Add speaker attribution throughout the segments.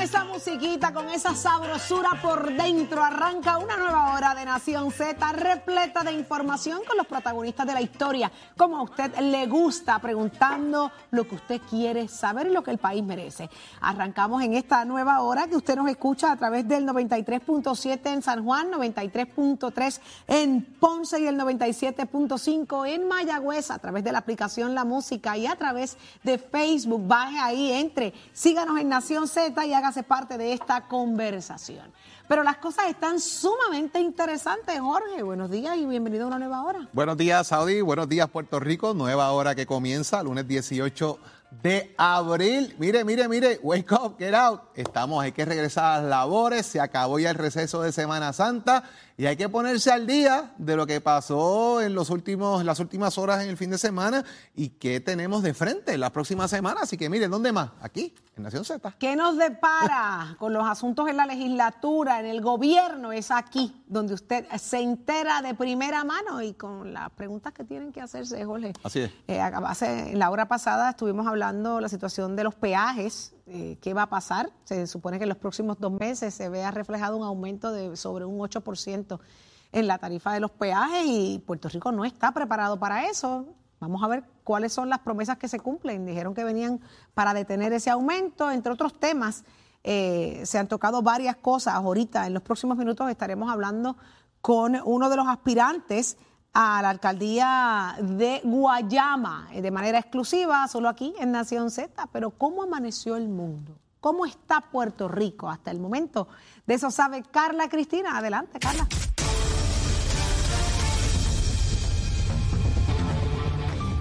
Speaker 1: esa musiquita, con esa sabrosura por dentro, arranca una nueva hora de Nación Z repleta de información con los protagonistas de la historia, como a usted le gusta, preguntando lo que usted quiere saber y lo que el país merece. Arrancamos en esta nueva hora que usted nos escucha a través del 93.7 en San Juan, 93.3 en Ponce y el 97.5 en Mayagüez, a través de la aplicación La Música y a través de Facebook. Baje ahí, entre, síganos en Nación Z y hágase parte de esta conversación. Pero las cosas están sumamente interesantes, Jorge. Buenos días y bienvenido a una nueva hora.
Speaker 2: Buenos días, Saudi. Buenos días, Puerto Rico. Nueva hora que comienza, lunes 18 de abril. Mire, mire, mire, wake up, get out. Estamos, hay que regresar a las labores, se acabó ya el receso de Semana Santa y hay que ponerse al día de lo que pasó en los últimos, las últimas horas en el fin de semana y qué tenemos de frente la próxima semana. Así que miren, ¿dónde más? Aquí, en Nación Z.
Speaker 1: ¿Qué nos depara con los asuntos en la legislatura, en el gobierno? Es aquí donde usted se entera de primera mano y con las preguntas que tienen que hacerse, Jorge.
Speaker 2: Así es.
Speaker 1: Eh, hace, en la hora pasada estuvimos hablando de la situación de los peajes eh, qué va a pasar. Se supone que en los próximos dos meses se vea reflejado un aumento de sobre un 8% en la tarifa de los peajes y Puerto Rico no está preparado para eso. Vamos a ver cuáles son las promesas que se cumplen. Dijeron que venían para detener ese aumento, entre otros temas. Eh, se han tocado varias cosas. Ahorita, en los próximos minutos, estaremos hablando con uno de los aspirantes a la alcaldía de Guayama eh, de manera exclusiva, solo aquí en Nación Z. Pero ¿cómo amaneció el mundo? ¿Cómo está Puerto Rico hasta el momento? De eso sabe Carla Cristina. Adelante, Carla.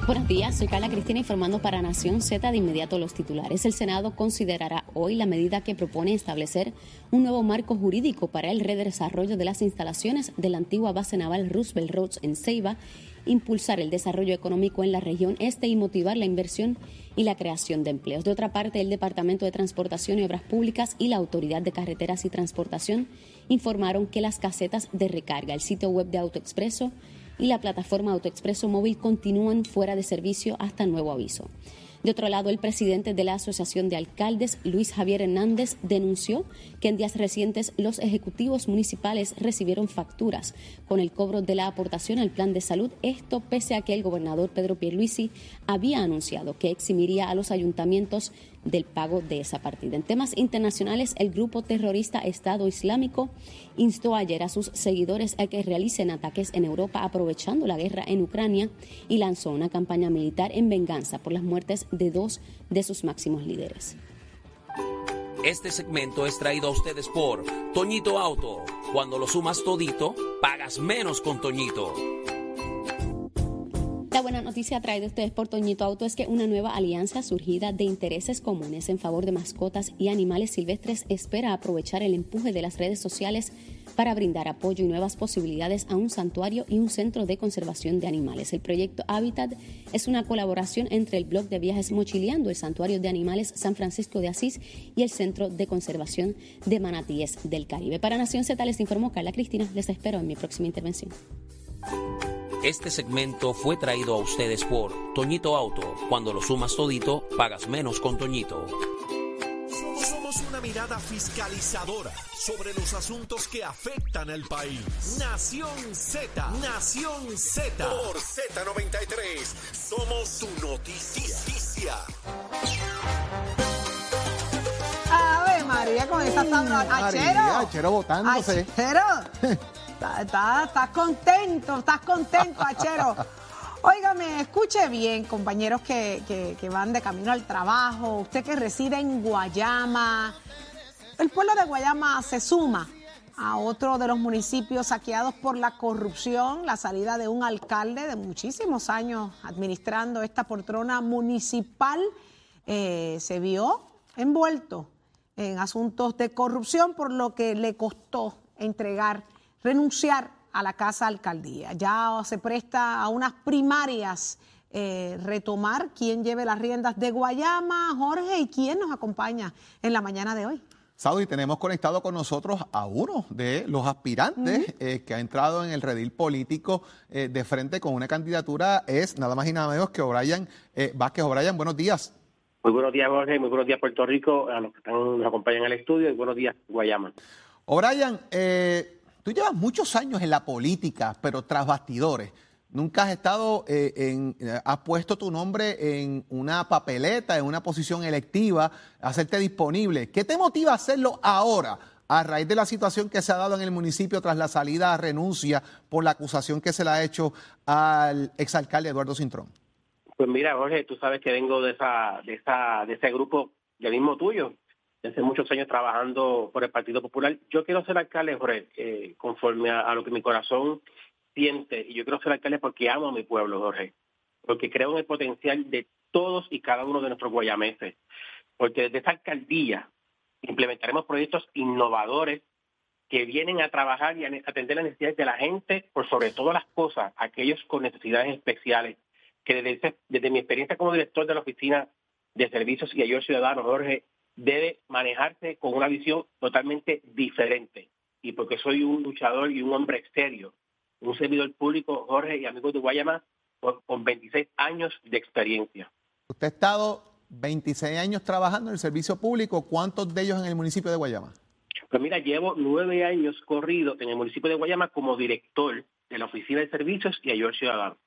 Speaker 3: Buenos días, soy Carla Cristina informando para Nación Z de inmediato los titulares. El Senado considerará hoy la medida que propone establecer un nuevo marco jurídico para el redesarrollo de las instalaciones de la antigua base naval Roosevelt Roads en Ceiba, impulsar el desarrollo económico en la región este y motivar la inversión y la creación de empleos. De otra parte, el Departamento de Transportación y Obras Públicas y la Autoridad de Carreteras y Transportación informaron que las casetas de recarga, el sitio web de AutoExpreso, y la plataforma AutoExpreso Móvil continúan fuera de servicio hasta nuevo aviso. De otro lado, el presidente de la Asociación de Alcaldes, Luis Javier Hernández, denunció que en días recientes los ejecutivos municipales recibieron facturas con el cobro de la aportación al plan de salud, esto pese a que el gobernador Pedro Pierluisi había anunciado que eximiría a los ayuntamientos del pago de esa partida. En temas internacionales, el grupo terrorista Estado Islámico instó ayer a sus seguidores a que realicen ataques en Europa aprovechando la guerra en Ucrania y lanzó una campaña militar en venganza por las muertes de dos de sus máximos líderes.
Speaker 4: Este segmento es traído a ustedes por Toñito Auto. Cuando lo sumas todito, pagas menos con Toñito.
Speaker 3: La buena noticia traída a ustedes por Toñito Auto es que una nueva alianza surgida de intereses comunes en favor de mascotas y animales silvestres espera aprovechar el empuje de las redes sociales para brindar apoyo y nuevas posibilidades a un santuario y un centro de conservación de animales. El proyecto Habitat es una colaboración entre el blog de viajes Mochileando, el Santuario de Animales San Francisco de Asís y el Centro de Conservación de Manatíes del Caribe. Para Nación Z les informó Carla Cristina. Les espero en mi próxima intervención.
Speaker 4: Este segmento fue traído a ustedes por Toñito Auto. Cuando lo sumas todito, pagas menos con Toñito.
Speaker 5: Somos una mirada fiscalizadora sobre los asuntos que afectan al país. Nación Z, Nación Z. Por Z93, somos tu noticia.
Speaker 1: Ave María, con esa tabla. Achero.
Speaker 2: Achero botándose.
Speaker 1: Achero. Estás contento, estás contento, Achero. Óigame, escuche bien, compañeros que, que, van de camino al trabajo, usted que reside en Guayama. El pueblo de Guayama se suma a otro de los municipios saqueados por la corrupción, la salida de un alcalde de muchísimos años administrando esta portrona municipal, eh, se vio envuelto en asuntos de corrupción, por lo que le costó entregar renunciar a la casa alcaldía. Ya se presta a unas primarias eh, retomar quién lleve las riendas de Guayama, Jorge, y quién nos acompaña en la mañana de hoy.
Speaker 2: Saudi, tenemos conectado con nosotros a uno de los aspirantes eh, que ha entrado en el redil político eh, de frente con una candidatura, es nada más y nada menos que O'Brien Vázquez. O'Brien, buenos días.
Speaker 6: Muy buenos días, Jorge. Muy buenos días, Puerto Rico, a los que están, nos acompañan en el estudio. Y buenos días, Guayama.
Speaker 2: O'Brien, eh, tú llevas muchos años en la política, pero tras bastidores. Nunca has estado eh, en, eh, has puesto tu nombre en una papeleta, en una posición electiva, hacerte disponible. ¿Qué te motiva a hacerlo ahora? a raíz de la situación que se ha dado en el municipio tras la salida a renuncia por la acusación que se le ha hecho al exalcalde Eduardo Cintrón?
Speaker 6: Pues mira, Jorge, tú sabes que vengo de esa, de esa, de ese grupo ya mismo tuyo, hace muchos años trabajando por el Partido Popular. Yo quiero ser alcalde, Jorge, eh, conforme a, lo que mi corazón siente, y yo quiero ser alcalde porque amo a mi pueblo, Jorge, porque creo en el potencial de todos y cada uno de nuestros guayameses, porque desde esa alcaldía implementaremos proyectos innovadores que vienen a trabajar y a atender las necesidades de la gente, por sobre todas las cosas, aquellos con necesidades especiales, que desde, desde mi experiencia como director de la Oficina de Servicios y Ayuda Ciudadano, Jorge, debe manejarse con una visión totalmente diferente. Y porque soy un luchador y un hombre serio, un servidor público, Jorge y amigo de Guayama, con 26 años de experiencia.
Speaker 2: Usted ha estado 26 años trabajando en el servicio público. ¿Cuántos de ellos en el municipio de Guayama?
Speaker 6: Pues mira, llevo nueve años corrido en el municipio de Guayama como director de la Oficina de Servicios y Ayuda Ciudadano.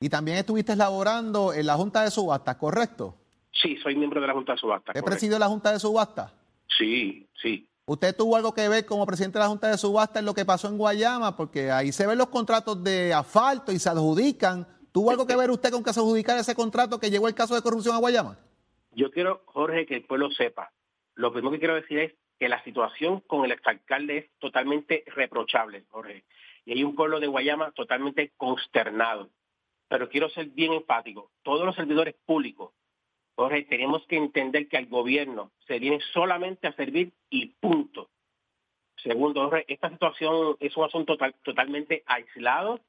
Speaker 2: Y también estuviste laborando en la Junta de Subasta, ¿correcto?
Speaker 6: Sí, soy miembro de la Junta de Subasta.
Speaker 2: ¿He presidido la Junta de Subasta?
Speaker 6: Sí, sí.
Speaker 2: ¿Usted tuvo algo que ver como presidente de la Junta de Subasta en lo que pasó en Guayama? Porque ahí se ven los contratos de asfalto y se adjudican ¿Tuvo algo que ver usted con que se adjudicara ese contrato que llegó el caso de corrupción a Guayama?
Speaker 6: Yo quiero, Jorge, que el pueblo sepa. Lo primero que quiero decir es que la situación con el exalcalde es totalmente reprochable, Jorge. Y hay un pueblo de Guayama totalmente consternado. Pero quiero ser bien enfático. Todos los servidores públicos, Tenemos que entender que al gobierno se viene solamente a servir y punto. Segundo, esta situación es un asunto totalmente aislado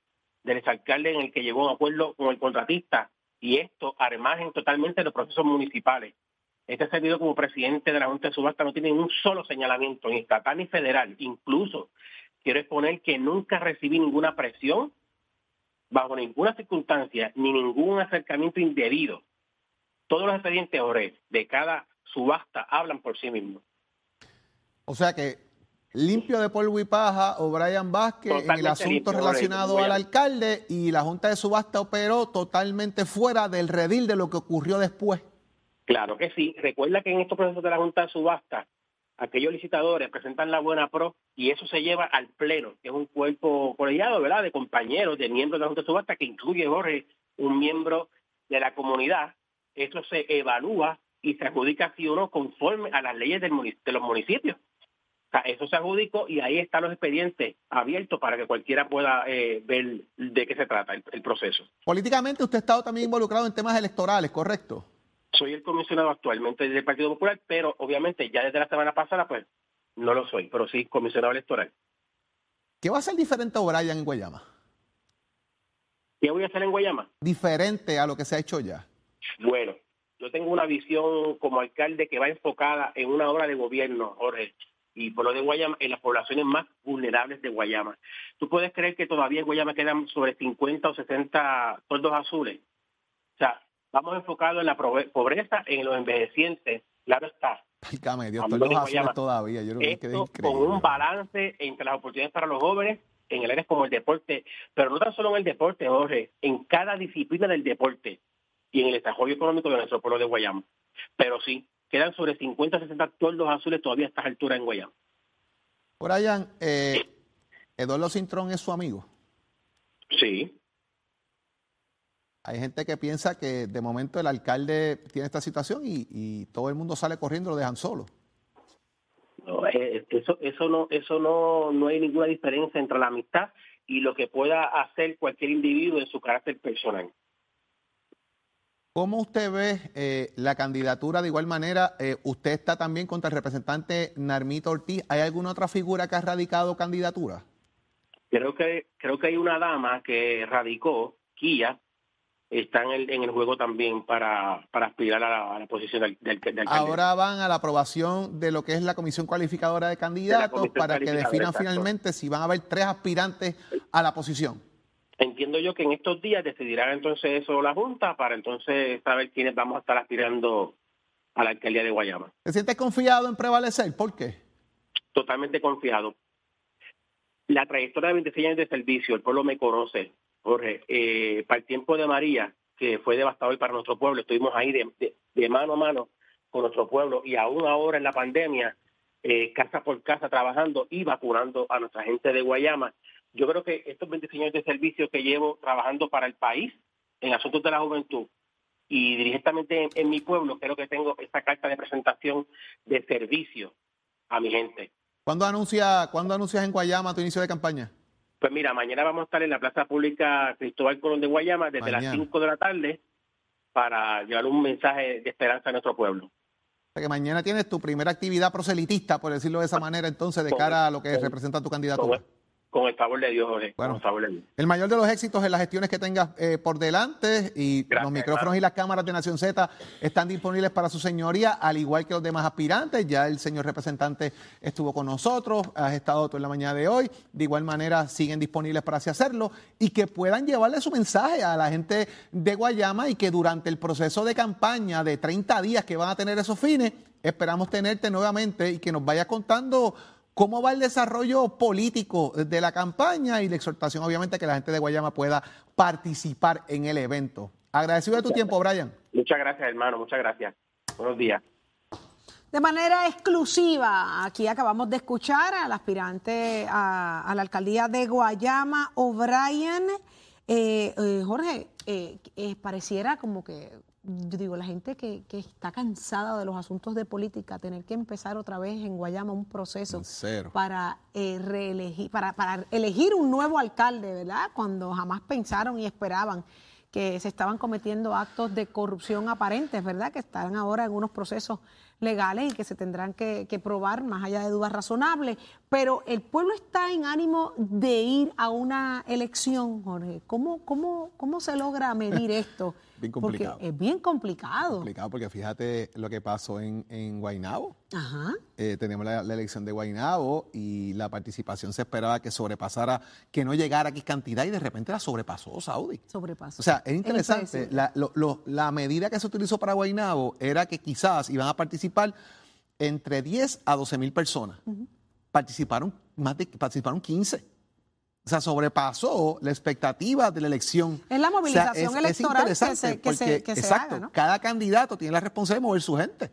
Speaker 6: del exalcalde en el que llegó a un acuerdo con el contratista y esto al totalmente los procesos municipales. Este servidor como presidente de la Junta de Subasta no tiene un solo señalamiento, ni estatal ni federal. Incluso quiero exponer que nunca recibí ninguna presión, bajo ninguna circunstancia, ni ningún acercamiento indebido. Todos los expedientes de cada subasta hablan por sí mismos.
Speaker 2: O sea que limpio de polvo y paja o Brian Vázquez en el asunto relacionado al alcalde y la Junta de Subasta operó totalmente fuera del redil de lo que ocurrió después.
Speaker 6: Claro que sí. Recuerda que en estos procesos de la Junta de Subasta, aquellos licitadores presentan la buena pro y eso se lleva al pleno, que es un cuerpo colegiado, ¿verdad?, de compañeros, de miembros de la Junta de Subasta, que incluye, Jorge, un miembro de la comunidad. Eso se evalúa y se adjudica sí o no conforme a las leyes de los municipios eso se adjudicó y ahí están los expedientes abiertos para que cualquiera pueda eh, ver de qué se trata el, proceso.
Speaker 2: Políticamente usted ha estado también involucrado en temas electorales, ¿correcto?
Speaker 6: Soy el comisionado actualmente del Partido Popular, pero obviamente ya desde la semana pasada pues no lo soy, pero sí comisionado electoral.
Speaker 2: ¿Qué va a ser diferente a O'Brien en Guayama?
Speaker 6: ¿Qué voy a hacer en Guayama?
Speaker 2: Diferente a lo que se ha hecho ya.
Speaker 6: Bueno, yo tengo una visión como alcalde que va enfocada en una obra de gobierno, Jorge y por lo de Guayama en las poblaciones más vulnerables de Guayama. ¿Tú puedes creer que todavía en Guayama quedan sobre 50 o 60 toldos azules? O sea, vamos enfocados en la pobreza, en los envejecientes, claro está.
Speaker 2: Ay, Dios, toldos azules todavía. Yo
Speaker 6: Esto con un balance entre las oportunidades para los jóvenes en el área como el deporte, pero no tan solo en el deporte, Jorge, en cada disciplina del deporte y en el desarrollo económico de nuestro pueblo de Guayama. Pero sí, quedan sobre 50 60 toldos azules todavía a estas alturas en Guayama.
Speaker 2: Brian, eh, Eduardo Cintrón es su amigo.
Speaker 6: Sí.
Speaker 2: Hay gente que piensa que de momento el alcalde tiene esta situación y, todo el mundo sale corriendo y lo dejan solo.
Speaker 6: No, eh, eso, eso no, eso no, no hay ninguna diferencia entre la amistad y lo que pueda hacer cualquier individuo en su carácter personal.
Speaker 2: ¿Cómo usted ve eh, la candidatura? De igual manera, eh, usted está también contra el representante Narmito Ortiz. ¿Hay alguna otra figura que ha radicado candidatura?
Speaker 6: Creo que creo que hay una dama que radicó, Kia, está en el, en el juego también para, para aspirar a la, posición del, del,
Speaker 2: Ahora van a la aprobación de lo que es la comisión cualificadora de candidatos para que definan finalmente si van a haber tres aspirantes a la posición.
Speaker 6: Entiendo yo que en estos días decidirá entonces eso la Junta para entonces saber quiénes vamos a estar aspirando a la alcaldía de Guayama.
Speaker 2: ¿Te sientes confiado en prevalecer? ¿Por qué?
Speaker 6: Totalmente confiado. La trayectoria de 26 años de servicio, el pueblo me conoce, Jorge. Eh, para el tiempo de María, que fue devastador para nuestro pueblo, estuvimos ahí de, mano a mano con nuestro pueblo y aún ahora en la pandemia, eh, casa por casa trabajando y vacunando a nuestra gente de Guayama. Yo creo que estos 26 años de servicio que llevo trabajando para el país en asuntos de la juventud y directamente en, mi pueblo, creo que tengo esta carta de presentación de servicio a mi gente.
Speaker 2: ¿Cuándo, anuncia, ¿Cuándo anuncias en Guayama tu inicio de campaña?
Speaker 6: Pues mira, mañana vamos a estar en la Plaza Pública Cristóbal Colón de Guayama desde las 5 de la tarde para llevar un mensaje de esperanza a nuestro pueblo.
Speaker 2: O sea que mañana tienes tu primera actividad proselitista, por decirlo de esa manera, entonces, de cara a lo que representa tu candidatura.
Speaker 6: Con el favor de Dios, Jorge.
Speaker 2: Bueno,
Speaker 6: favor de Dios.
Speaker 2: el mayor de los éxitos en las gestiones que tengas eh, por delante y los micrófonos y las cámaras de Nación Z están disponibles para su señoría, al igual que los demás aspirantes. Ya el señor representante estuvo con nosotros, has estado tú en la mañana de hoy. De igual manera, siguen disponibles para así hacerlo y que puedan llevarle su mensaje a la gente de Guayama y que durante el proceso de campaña de 30 días que van a tener esos fines, esperamos tenerte nuevamente y que nos vayas contando cómo va el desarrollo político de la campaña y la exhortación, obviamente, que la gente de Guayama pueda participar en el evento. Agradecido de tu tiempo, Brian.
Speaker 6: Muchas gracias, hermano. Muchas gracias. Buenos días.
Speaker 1: De manera exclusiva, aquí acabamos de escuchar al aspirante a, la alcaldía de Guayama, O'Brien. Eh, eh, Jorge, eh, pareciera como que yo digo, la gente que, está cansada de los asuntos de política, tener que empezar otra vez en Guayama un proceso para eh, reelegir, para, para elegir un nuevo alcalde, ¿verdad? Cuando jamás pensaron y esperaban que se estaban cometiendo actos de corrupción aparentes, ¿verdad? Que están ahora en unos procesos legales y que se tendrán que, que, probar más allá de dudas razonables. Pero el pueblo está en ánimo de ir a una elección, Jorge. ¿Cómo, cómo, cómo se logra medir esto?
Speaker 2: Bien complicado.
Speaker 1: Porque es bien complicado.
Speaker 2: Complicado porque fíjate lo que pasó en, en Guaynabo.
Speaker 1: Ajá.
Speaker 2: Eh, tenemos la, elección de Guaynabo y la participación se esperaba que sobrepasara, que no llegara aquí cantidad y de repente la sobrepasó Saudi.
Speaker 1: Sobrepasó.
Speaker 2: O sea, es interesante. la, la, medida que se utilizó para Guaynabo era que quizás iban a participar entre 10 a 12 mil personas. Participaron más de, participaron 15. O sea, sobrepasó la expectativa de la elección.
Speaker 1: Es la movilización electoral que se, que
Speaker 2: exacto,
Speaker 1: haga,
Speaker 2: Cada candidato tiene la responsabilidad de mover su gente.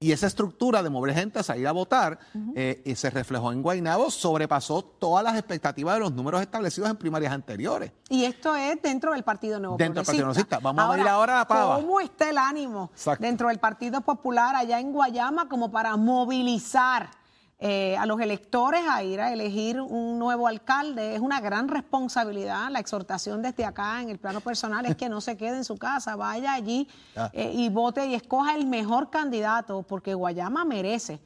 Speaker 2: Y esa estructura de mover gente a salir a votar eh, y se reflejó en Guaynabo, sobrepasó todas las expectativas de los números establecidos en primarias anteriores.
Speaker 1: Y esto es dentro del Partido Nuevo
Speaker 2: Dentro del Partido Nuevo Vamos a ir ahora a pava.
Speaker 1: ¿Cómo está el ánimo dentro del Partido Popular allá en Guayama como para movilizar? Eh, a los electores a ir a elegir un nuevo alcalde. Es una gran responsabilidad. La exhortación desde acá en el plano personal es que no se quede en su casa, vaya allí eh, y vote y escoja el mejor candidato, porque Guayama merece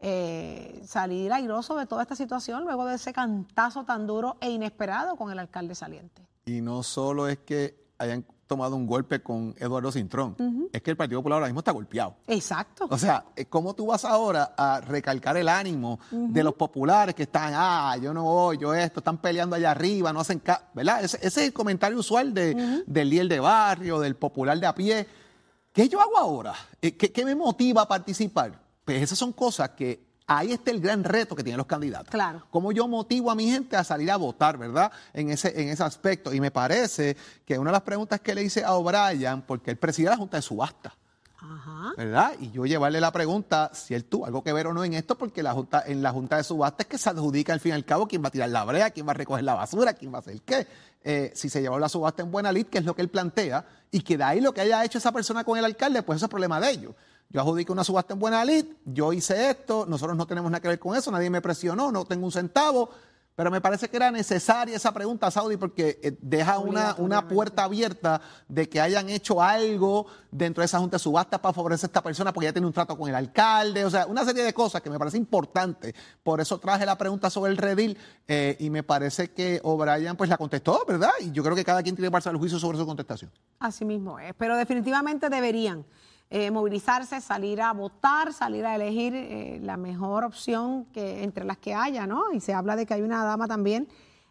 Speaker 1: eh, salir airoso de toda esta situación luego de ese cantazo tan duro e inesperado con el alcalde saliente.
Speaker 2: Y no solo es que hayan tomado un golpe con Eduardo Cintrón. Es que el Partido Popular ahora mismo está golpeado.
Speaker 1: Exacto.
Speaker 2: O sea, eh, ¿cómo tú vas ahora a recalcar el ánimo de los populares que están, ah, yo no voy, yo esto, están peleando allá arriba, no hacen caso, ¿verdad? Ese, es el comentario usual de, del líder de barrio, del popular de a pie. ¿Qué yo hago ahora? Eh, ¿Qué, qué me motiva a participar? Pues esas son cosas que Ahí está el gran reto que tienen los candidatos.
Speaker 1: Claro.
Speaker 2: Cómo yo motivo a mi gente a salir a votar, ¿verdad? En ese, en ese aspecto. Y me parece que una de las preguntas que le hice a O'Brien, porque él preside la Junta de Subasta.
Speaker 1: Ajá.
Speaker 2: ¿Verdad? Y yo llevarle la pregunta si él tuvo algo que ver o no en esto, porque la junta, en la Junta de Subasta es que se adjudica al fin y al cabo quién va a tirar la brea, quién va a recoger la basura, quién va a hacer qué. Eh, si se llevó la subasta en buena lid, que es lo que él plantea, y que de ahí lo que haya hecho esa persona con el alcalde, pues eso es problema de ellos yo adjudico una subasta en buena lid, yo hice esto, nosotros no tenemos nada que ver con eso, nadie me presionó, no tengo un centavo, pero me parece que era necesaria esa pregunta, Saudi, porque eh, deja una, una puerta abierta de que hayan hecho algo dentro de esa junta de subasta para favorecer a esta persona porque ya tiene un trato con el alcalde, o sea, una serie de cosas que me parece importante. Por eso traje la pregunta sobre el redil eh, y me parece que O'Brien pues la contestó, ¿verdad? Y yo creo que cada quien tiene que pasar el juicio sobre su contestación.
Speaker 1: Así mismo es, pero definitivamente deberían. Eh, movilizarse, salir a votar, salir a elegir eh, la mejor opción que entre las que haya, ¿no? Y se habla de que hay una dama también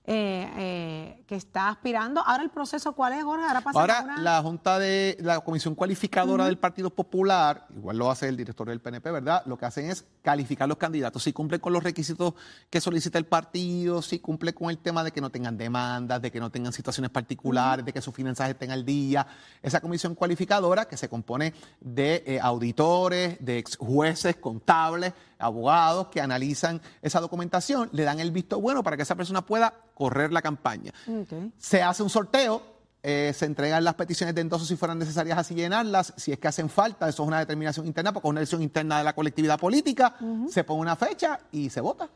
Speaker 1: eh, eh, que está aspirando. Ahora el proceso, ¿cuál es, Jorge? Ahora pasa
Speaker 2: Ahora,
Speaker 1: una-
Speaker 2: la Junta de la Comisión Cualificadora del Partido Popular, igual lo hace el director del PNP, ¿verdad? Lo que hacen es calificar los candidatos, si cumplen con los requisitos que solicita el partido, si cumple con el tema de que no tengan demandas, de que no tengan situaciones particulares, de que sus finanzas estén al día. Esa comisión cualificadora que se compone de eh, auditores, de ex jueces, contables, abogados que analizan esa documentación, le dan el visto bueno para que esa persona pueda correr la campaña. Se hace un sorteo, eh, se entregan las peticiones de endoso si fueran necesarias así llenarlas, si es que hacen falta, eso es una determinación interna, porque es una elección interna de la colectividad política, se pone una fecha y se vota.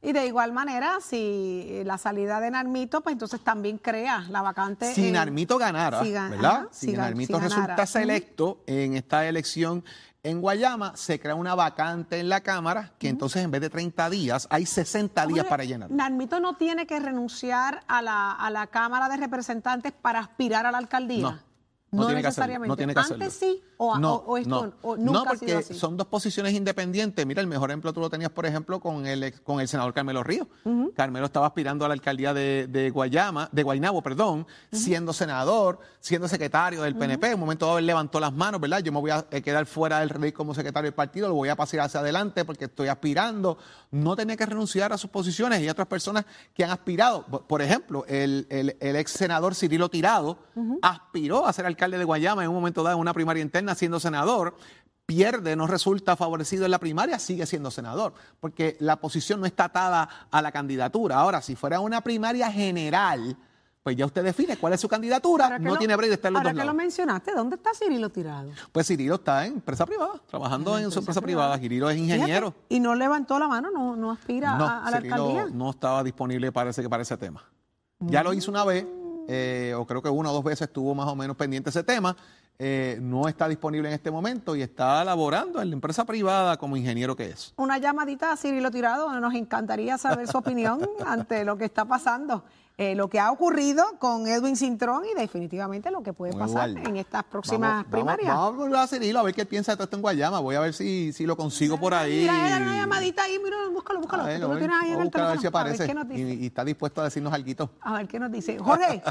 Speaker 1: Y de igual manera, si la salida de Narmito, pues entonces también crea la vacante.
Speaker 2: Si
Speaker 1: en-
Speaker 2: Narmito ganara,
Speaker 1: si gan-
Speaker 2: ¿verdad?
Speaker 1: ajá,
Speaker 2: si Narmito
Speaker 1: si ganara.
Speaker 2: resulta selecto en esta elección en Guayama, se crea una vacante en la Cámara, que entonces en vez de 30 días, hay 60 días para llenar.
Speaker 1: Narmito no tiene que renunciar a la, a la Cámara de Representantes para aspirar a la alcaldía.
Speaker 2: No. No, tiene que hacerlo,
Speaker 1: necesariamente.
Speaker 2: no tiene que hacerlo.
Speaker 1: Antes sí, o,
Speaker 2: no,
Speaker 1: o- o esto,
Speaker 2: no.
Speaker 1: o nunca
Speaker 2: No,
Speaker 1: ha
Speaker 2: porque
Speaker 1: sido así.
Speaker 2: son dos posiciones independientes. Mira, el mejor ejemplo tú lo tenías, por ejemplo, con el con el senador Carmelo Ríos. Carmelo estaba aspirando a la alcaldía de, de Guayama, de Guaynabo, perdón, siendo senador, siendo secretario del PNP. En un momento dado él levantó las manos, ¿verdad? Yo me voy a eh, quedar fuera del rey como secretario del partido, lo voy a pasar hacia adelante porque estoy aspirando. No tenía que renunciar a sus posiciones. Y otras personas que han aspirado. Por- Por ejemplo, el, el- el ex senador Cirilo Tirado aspiró a ser alcalde de Guayama en un momento dado en una primaria interna siendo senador. Pierde, no resulta favorecido en la primaria, sigue siendo senador, porque la posición no está atada a la candidatura. Ahora, si fuera una primaria general, pues ya usted define cuál es su candidatura, no
Speaker 1: lo-
Speaker 2: tiene break de estar en los
Speaker 1: Ahora
Speaker 2: dos
Speaker 1: que lo mencionaste, ¿dónde está Cirilo tirado?
Speaker 2: Pues Cirilo está en empresa privada, trabajando en su empresa privada. Cirilo es ingeniero.
Speaker 1: Fíjate, y no levantó la mano, no, no aspira
Speaker 2: No,
Speaker 1: a, a la
Speaker 2: Cirilo
Speaker 1: alcaldía.
Speaker 2: no estaba disponible, parece que para ese tema. Ya lo hizo una vez, eh, o creo que una o dos veces estuvo más o menos pendiente ese tema. Eh, no está disponible en este momento y está laborando en la empresa privada como ingeniero que es.
Speaker 1: Una llamadita a Cirilo Tirado, nos encantaría saber su opinión ante lo que está pasando, eh, lo que ha ocurrido con Edwin Cintrón y definitivamente lo que puede
Speaker 2: Muy
Speaker 1: pasar
Speaker 2: guarda.
Speaker 1: en estas próximas
Speaker 2: Vamos-
Speaker 1: primarias.
Speaker 2: Vamos, vamos a a Cirilo a ver qué piensa de todo esto en Guayama. Voy a ver si, si lo consigo por ahí.
Speaker 1: Mira, una llamadita ahí, mira, búscalo, búscalo.
Speaker 2: A ver,
Speaker 1: lo tienes ahí en el
Speaker 2: buscar a ver
Speaker 1: teléfono.
Speaker 2: si aparece
Speaker 1: qué nos
Speaker 2: y,
Speaker 1: dice.
Speaker 2: y está dispuesto a decirnos algo.
Speaker 1: A ver qué nos dice. Jorge,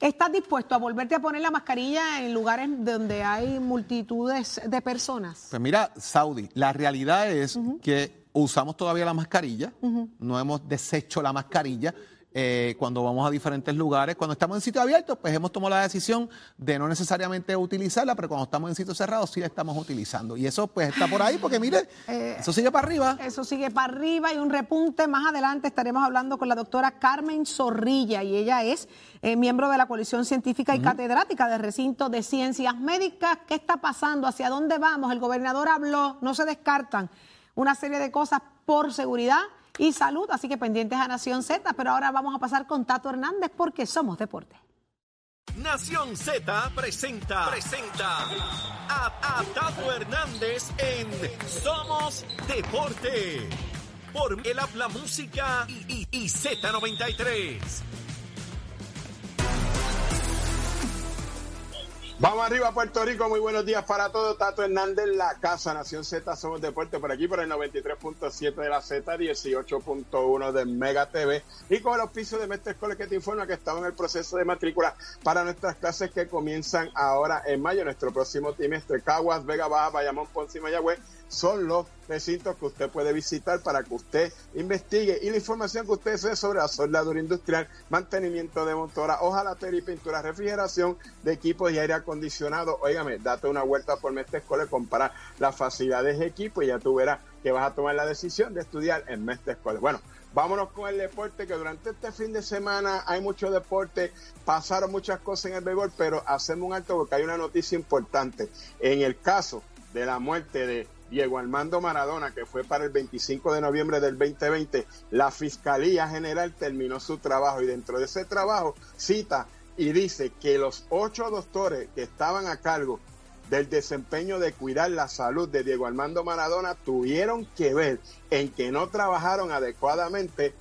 Speaker 1: ¿estás dispuesto a volverte a poner la mascarilla en lugares donde hay multitudes de personas?
Speaker 2: Pues mira, Saudi, la realidad es que usamos todavía la mascarilla, no hemos deshecho la mascarilla. Eh, cuando vamos a diferentes lugares, cuando estamos en sitios abiertos, pues hemos tomado la decisión de no necesariamente utilizarla, pero cuando estamos en sitios cerrados sí la estamos utilizando. Y eso pues está por ahí, porque mire,
Speaker 1: Eh,
Speaker 2: eso sigue para arriba.
Speaker 1: Eso sigue para arriba y un repunte. Más adelante estaremos hablando con la doctora Carmen Zorrilla y ella es eh, miembro de la coalición científica y catedrática del recinto de ciencias médicas. ¿Qué está pasando? ¿Hacia dónde vamos? El gobernador habló, no se descartan una serie de cosas por seguridad y salud, así que pendientes a Nación Z, pero ahora vamos a pasar con Tato Hernández porque somos deporte.
Speaker 5: Nación Z presenta, presenta a, Tato Hernández en Somos Deporte. Por el habla música y, y- y Z93.
Speaker 7: Vamos arriba, Puerto Rico. Muy buenos días para todos. Tato Hernández, la casa Nación Z. Somos Deporte por aquí, por el 93.7 de la Z, 18.1 de Mega TV. Y con los pisos de Mestre Escoles que te informa que estamos en el proceso de matrícula para nuestras clases que comienzan ahora en mayo. Nuestro próximo trimestre, Caguas, Vega Baja, Bayamón, Ponce y Mayagüez son los recintos que usted puede visitar para que usted investigue y la información que usted desee sobre la soldadura industrial, mantenimiento de motora, hojalatería y pintura, refrigeración de equipos y aire acondicionado. Óigame, date una vuelta por Mestre Escoles, compara las facilidades de equipo y ya tú verás que vas a tomar la decisión de estudiar en Mestre Escoles. Bueno, Vámonos con el deporte, que durante este fin de semana hay mucho deporte, pasaron muchas cosas en el béisbol, pero hacemos un alto porque hay una noticia importante. En el caso de la muerte de Diego Armando Maradona, que fue para el 25 de noviembre del 2020, la Fiscalía General terminó su trabajo y dentro de ese trabajo cita y dice que los ocho doctores que estaban a cargo del desempeño de cuidar la salud de Diego Armando Maradona tuvieron que ver en que no trabajaron adecuadamente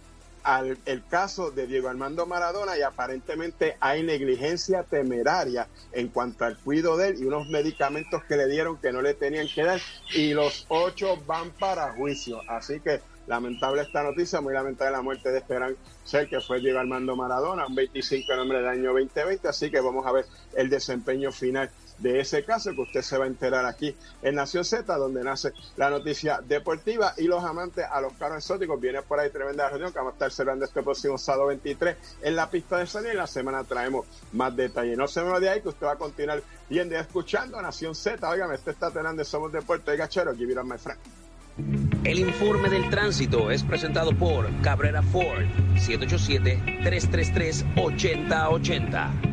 Speaker 7: al el caso de Diego Armando Maradona y aparentemente hay negligencia temeraria en cuanto al cuidado de él y unos medicamentos que le dieron que no le tenían que dar y los ocho van para juicio. Así que lamentable esta noticia, muy lamentable la muerte de Esperan Ser, que fue Diego Armando Maradona, un 25 de noviembre del año 2020, así que vamos a ver el desempeño final de ese caso que usted se va a enterar aquí en Nación Z, donde nace la noticia deportiva y los amantes a los carros exóticos. Viene por ahí tremenda reunión que vamos a estar celebrando este próximo sábado 23 en la pista de salida y en la semana traemos más detalles. No se me de ahí que usted va a continuar viendo y escuchando Nación Z. Oigan, este está de Somos de Puerto y Gachero. Give it.
Speaker 4: El informe del tránsito es presentado por Cabrera Ford, 787-333-8080.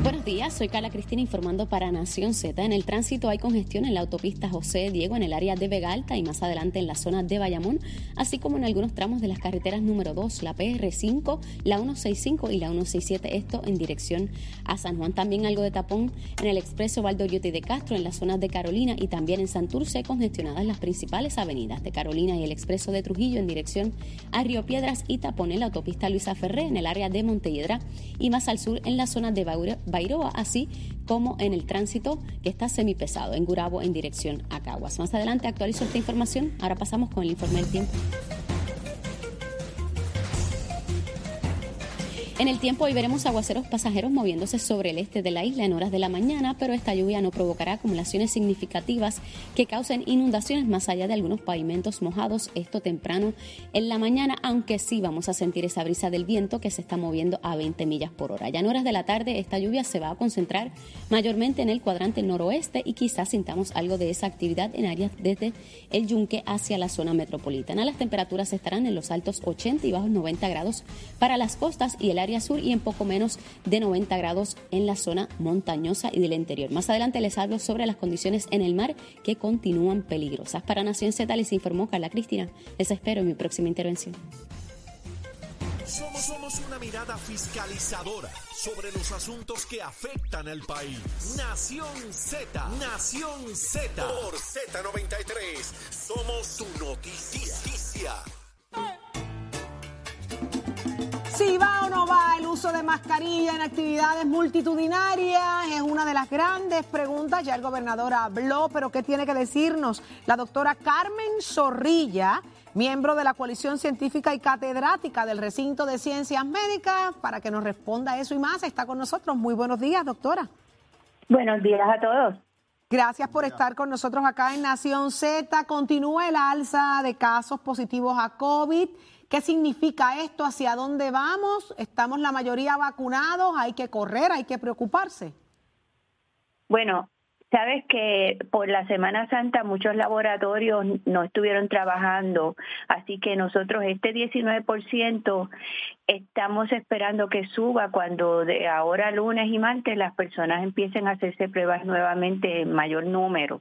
Speaker 3: Buenos días, soy Carla Cristina informando para Nación Z. En el tránsito hay congestión en la autopista José Diego en el área de Vega Alta y más adelante en la zona de Bayamón, así como en algunos tramos de las carreteras número 2, la PR5, la 165 y la 167, esto en dirección a San Juan. También algo de tapón en el expreso Valdoriote de Castro en las zonas de Carolina y también en Santurce congestionadas las principales avenidas de Carolina y el expreso de Trujillo en dirección a Río Piedras y tapón en la autopista Luisa Ferré en el área de Montelledra y más al sur en la zona de Baura Bairoa, así como en el tránsito que está semipesado en Gurabo en dirección a Caguas. Más adelante actualizo esta información. Ahora pasamos con el informe del tiempo. En el tiempo hoy veremos aguaceros pasajeros moviéndose sobre el este de la isla en horas de la mañana, pero esta lluvia no provocará acumulaciones significativas que causen inundaciones más allá de algunos pavimentos mojados, esto temprano en la mañana, aunque sí vamos a sentir esa brisa del viento que se está moviendo a 20 millas por hora. Ya en horas de la tarde esta lluvia se va a concentrar mayormente en el cuadrante noroeste y quizás sintamos algo de esa actividad en áreas desde el yunque hacia la zona metropolitana. Las temperaturas estarán en los altos 80 y bajos 90 grados para las costas y el área sur y en poco menos de 90 grados en la zona montañosa y del interior. Más adelante les hablo sobre las condiciones en el mar que continúan peligrosas. Para Nación Z les informó Carla Cristina. Les espero en mi próxima intervención.
Speaker 5: Somos, somos una mirada fiscalizadora sobre los asuntos que afectan al país. Nación Z, Nación Z. Por Z93, somos tu noticia.
Speaker 1: Si va o no va el uso de mascarilla en actividades multitudinarias es una de las grandes preguntas. Ya el gobernador habló, pero ¿qué tiene que decirnos la doctora Carmen Zorrilla, miembro de la coalición científica y catedrática del recinto de ciencias médicas? Para que nos responda eso y más, está con nosotros. Muy buenos días, doctora.
Speaker 8: Buenos días a todos.
Speaker 1: Gracias por estar con nosotros acá en Nación Z. Continúa el alza de casos positivos a COVID. ¿Qué significa esto? ¿Hacia dónde vamos? ¿Estamos la mayoría vacunados? ¿Hay que correr? ¿Hay que preocuparse?
Speaker 8: Bueno, sabes que por la Semana Santa muchos laboratorios no estuvieron trabajando, así que nosotros este 19% estamos esperando que suba cuando de ahora lunes y martes las personas empiecen a hacerse pruebas nuevamente en mayor número.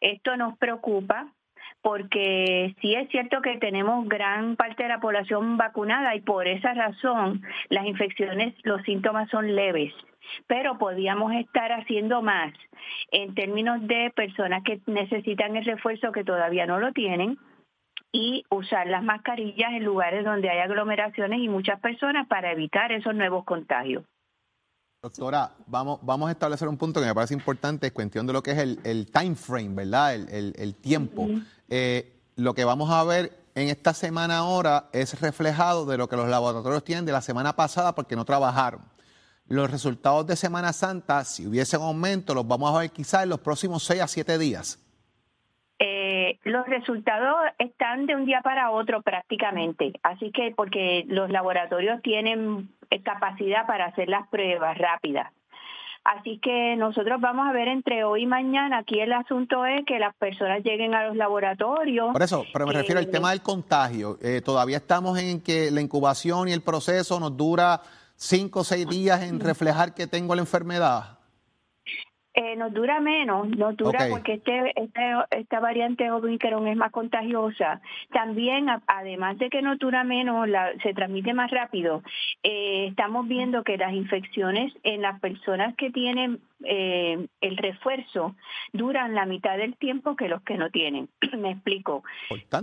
Speaker 8: Esto nos preocupa porque sí es cierto que tenemos gran parte de la población vacunada y por esa razón las infecciones, los síntomas son leves, pero podíamos estar haciendo más en términos de personas que necesitan el refuerzo que todavía no lo tienen y usar las mascarillas en lugares donde hay aglomeraciones y muchas personas para evitar esos nuevos contagios.
Speaker 2: Doctora, vamos, vamos a establecer un punto que me parece importante, es cuestión de lo que es el, time frame, ¿verdad? El, tiempo. Eh, lo que vamos a ver en esta semana ahora es reflejado de lo que los laboratorios tienen de la semana pasada porque no trabajaron. Los resultados de Semana Santa, si hubiese un aumento, los vamos a ver quizás en los próximos seis a siete días.
Speaker 8: Eh, los resultados están de un día para otro prácticamente, así que porque los laboratorios tienen capacidad para hacer las pruebas rápidas. Así que nosotros vamos a ver entre hoy y mañana. Aquí el asunto es que las personas lleguen a los laboratorios.
Speaker 2: Por eso, pero me refiero al eh, tema del contagio. Eh, todavía estamos en que la incubación y el proceso nos dura cinco o seis días en reflejar que tengo la enfermedad.
Speaker 8: Eh, nos dura menos, nos dura porque este, este, esta variante Omicron es más contagiosa. También, además de que nos dura menos, la, se transmite más rápido. Eh, estamos viendo que las infecciones en las personas que tienen eh, el refuerzo duran la mitad del tiempo que los que no tienen. Me explico.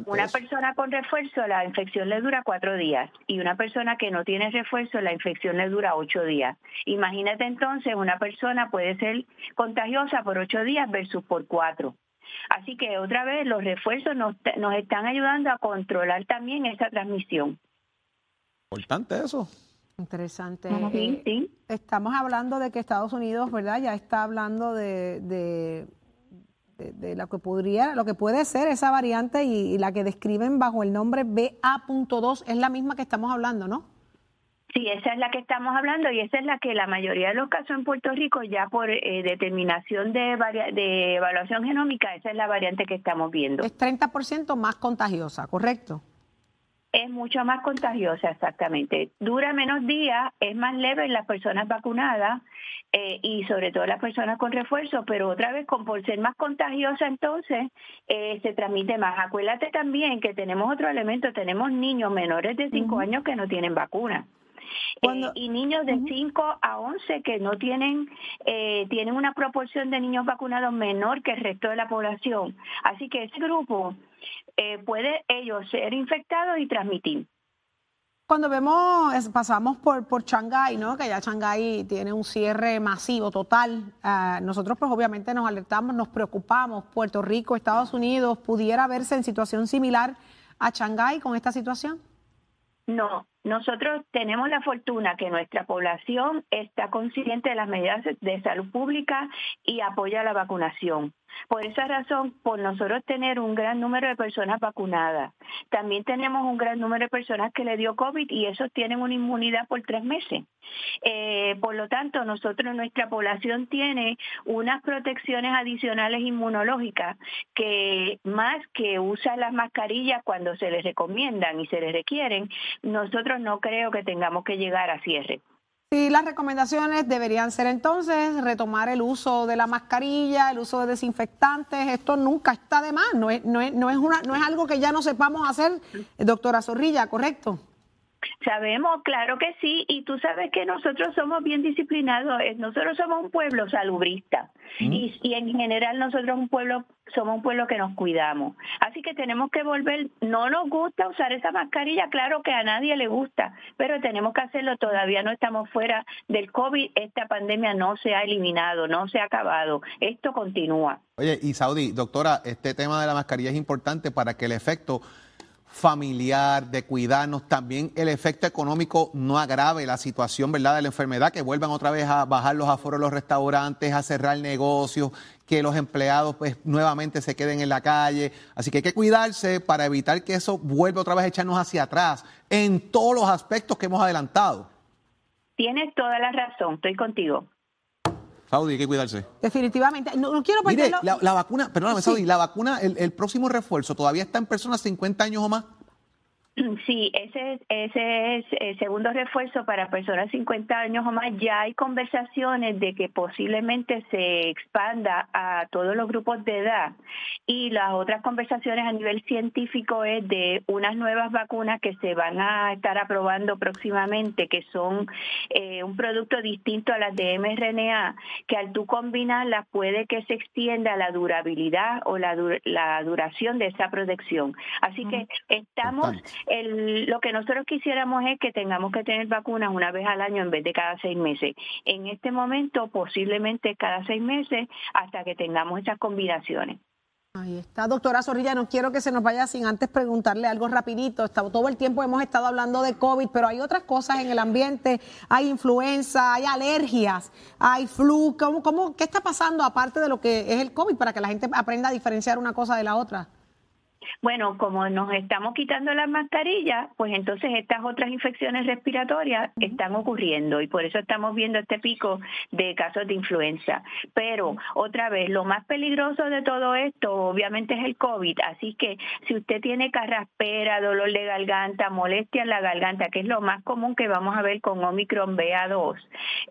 Speaker 8: una persona con refuerzo, la infección le dura cuatro días y una persona que no tiene refuerzo, la infección le dura ocho días. Imagínate entonces, una persona puede ser contagiosa por ocho días versus por cuatro. Así que otra vez los refuerzos nos, nos están ayudando a controlar también esa transmisión.
Speaker 2: Importante eso.
Speaker 1: Interesante. Estamos hablando de que Estados Unidos, ¿verdad? Ya está hablando de, de, de, lo que podría, lo que puede ser esa variante y, y la que describen bajo el nombre BA.2 es la misma que estamos hablando, ¿no?
Speaker 8: Sí, esa es la que estamos hablando y esa es la que la mayoría de los casos en Puerto Rico ya por eh, determinación de, de evaluación genómica, esa es la variante que estamos viendo.
Speaker 1: Es 30% más contagiosa, ¿correcto?
Speaker 8: Es mucho más contagiosa, exactamente. Dura menos días, es más leve en las personas vacunadas eh, y sobre todo las personas con refuerzo, pero otra vez, con por ser más contagiosa, entonces eh, se transmite más. Acuérdate también que tenemos otro elemento, tenemos niños menores de 5 años que no tienen vacuna. Eh, y niños de 5 a 11 que no tienen, eh, tienen una proporción de niños vacunados menor que el resto de la población. Así que ese grupo eh, puede ellos ser infectados y transmitir.
Speaker 1: Cuando vemos, pasamos por, por Shanghái, ¿no? Que ya Shanghái tiene un cierre masivo, total. Ah, nosotros pues obviamente nos alertamos, nos preocupamos. Puerto Rico, Estados Unidos, ¿pudiera verse en situación similar a Shanghái con esta situación?
Speaker 8: No, nosotros tenemos la fortuna que nuestra población está consciente de las medidas de salud pública y apoya la vacunación. Por esa razón, por nosotros tener un gran número de personas vacunadas, también tenemos un gran número de personas que le dio COVID y esos tienen una inmunidad por tres meses. Eh, por lo tanto, nosotros, nuestra población tiene unas protecciones adicionales inmunológicas que más que usa las mascarillas cuando se les recomiendan y se les requieren, nosotros no creo que tengamos que llegar a cierre.
Speaker 1: Sí, las recomendaciones deberían ser entonces retomar el uso de la mascarilla, el uso de desinfectantes. Esto nunca está de más, no es, no es, no es, una, no es algo que ya no sepamos hacer, doctora Zorrilla, ¿correcto?
Speaker 8: Sabemos, claro que sí, y tú sabes que nosotros somos bien disciplinados, eh, nosotros somos un pueblo salubrista y, y, en general nosotros un pueblo somos un pueblo que nos cuidamos. Así que tenemos que volver, no nos gusta usar esa mascarilla, claro que a nadie le gusta, pero tenemos que hacerlo, todavía no estamos fuera del COVID, esta pandemia no se ha eliminado, no se ha acabado, esto continúa.
Speaker 2: Oye, y Saudi, doctora, este tema de la mascarilla es importante para que el efecto familiar, de cuidarnos, también el efecto económico no agrave la situación, ¿verdad?, de la enfermedad, que vuelvan otra vez a bajar los aforos de los restaurantes, a cerrar negocios, que los empleados pues nuevamente se queden en la calle. Así que hay que cuidarse para evitar que eso vuelva otra vez a echarnos hacia atrás en todos los aspectos que hemos adelantado.
Speaker 8: Tienes toda la razón, estoy contigo.
Speaker 2: Saudi, hay que cuidarse.
Speaker 1: Definitivamente. No, quiero
Speaker 2: Mire, la, vacuna, perdóname, Saudi, la vacuna, el, el próximo refuerzo, ¿todavía está en personas 50 años o más?
Speaker 8: Sí, ese, ese es el segundo refuerzo para personas 50 años o más. Ya hay conversaciones de que posiblemente se expanda a todos los grupos de edad. Y las otras conversaciones a nivel científico es de unas nuevas vacunas que se van a estar aprobando próximamente, que son eh, un producto distinto a las de mRNA, que al tú combinarlas puede que se extienda la durabilidad o la, la duración de esa protección. Así que estamos lo que nosotros quisiéramos es que tengamos que tener vacunas una vez al año en vez de cada seis meses. En este momento, posiblemente cada seis meses hasta que tengamos esas combinaciones.
Speaker 1: Ahí está, doctora Zorrilla, no quiero que se nos vaya sin antes preguntarle algo rapidito. todo el tiempo hemos estado hablando de COVID, pero hay otras cosas en el ambiente, hay influenza, hay alergias, hay flu. ¿Cómo, cómo, ¿Qué está pasando aparte de lo que es el COVID para que la gente aprenda a diferenciar una cosa de la otra?
Speaker 8: Bueno, como nos estamos quitando las mascarillas, pues entonces estas otras infecciones respiratorias están ocurriendo y por eso estamos viendo este pico de casos de influenza. Pero otra vez, lo más peligroso de todo esto obviamente es el COVID, así que si usted tiene carraspera, dolor de garganta, molestia en la garganta, que es lo más común que vamos a ver con Omicron BA2,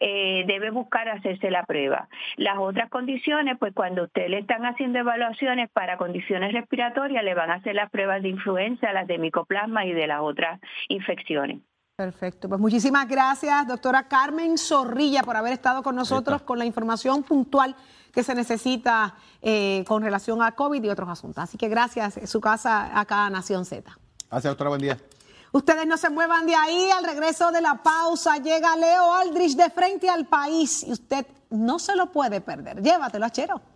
Speaker 8: eh, debe buscar hacerse la prueba. Las otras condiciones, pues cuando usted le están haciendo evaluaciones para condiciones respiratorias, le van a hacer las pruebas de influenza, las de micoplasma y de las otras infecciones.
Speaker 1: Perfecto, pues muchísimas gracias, doctora Carmen Zorrilla, por haber estado con nosotros con la información puntual que se necesita eh, con relación a COVID y otros asuntos. Así que gracias, su casa acá, Nación Z.
Speaker 2: Gracias, doctora, buen día.
Speaker 1: Ustedes no se muevan de ahí, al regreso de la pausa llega Leo Aldrich de frente al país y usted no se lo puede perder. Llévatelo, Achero.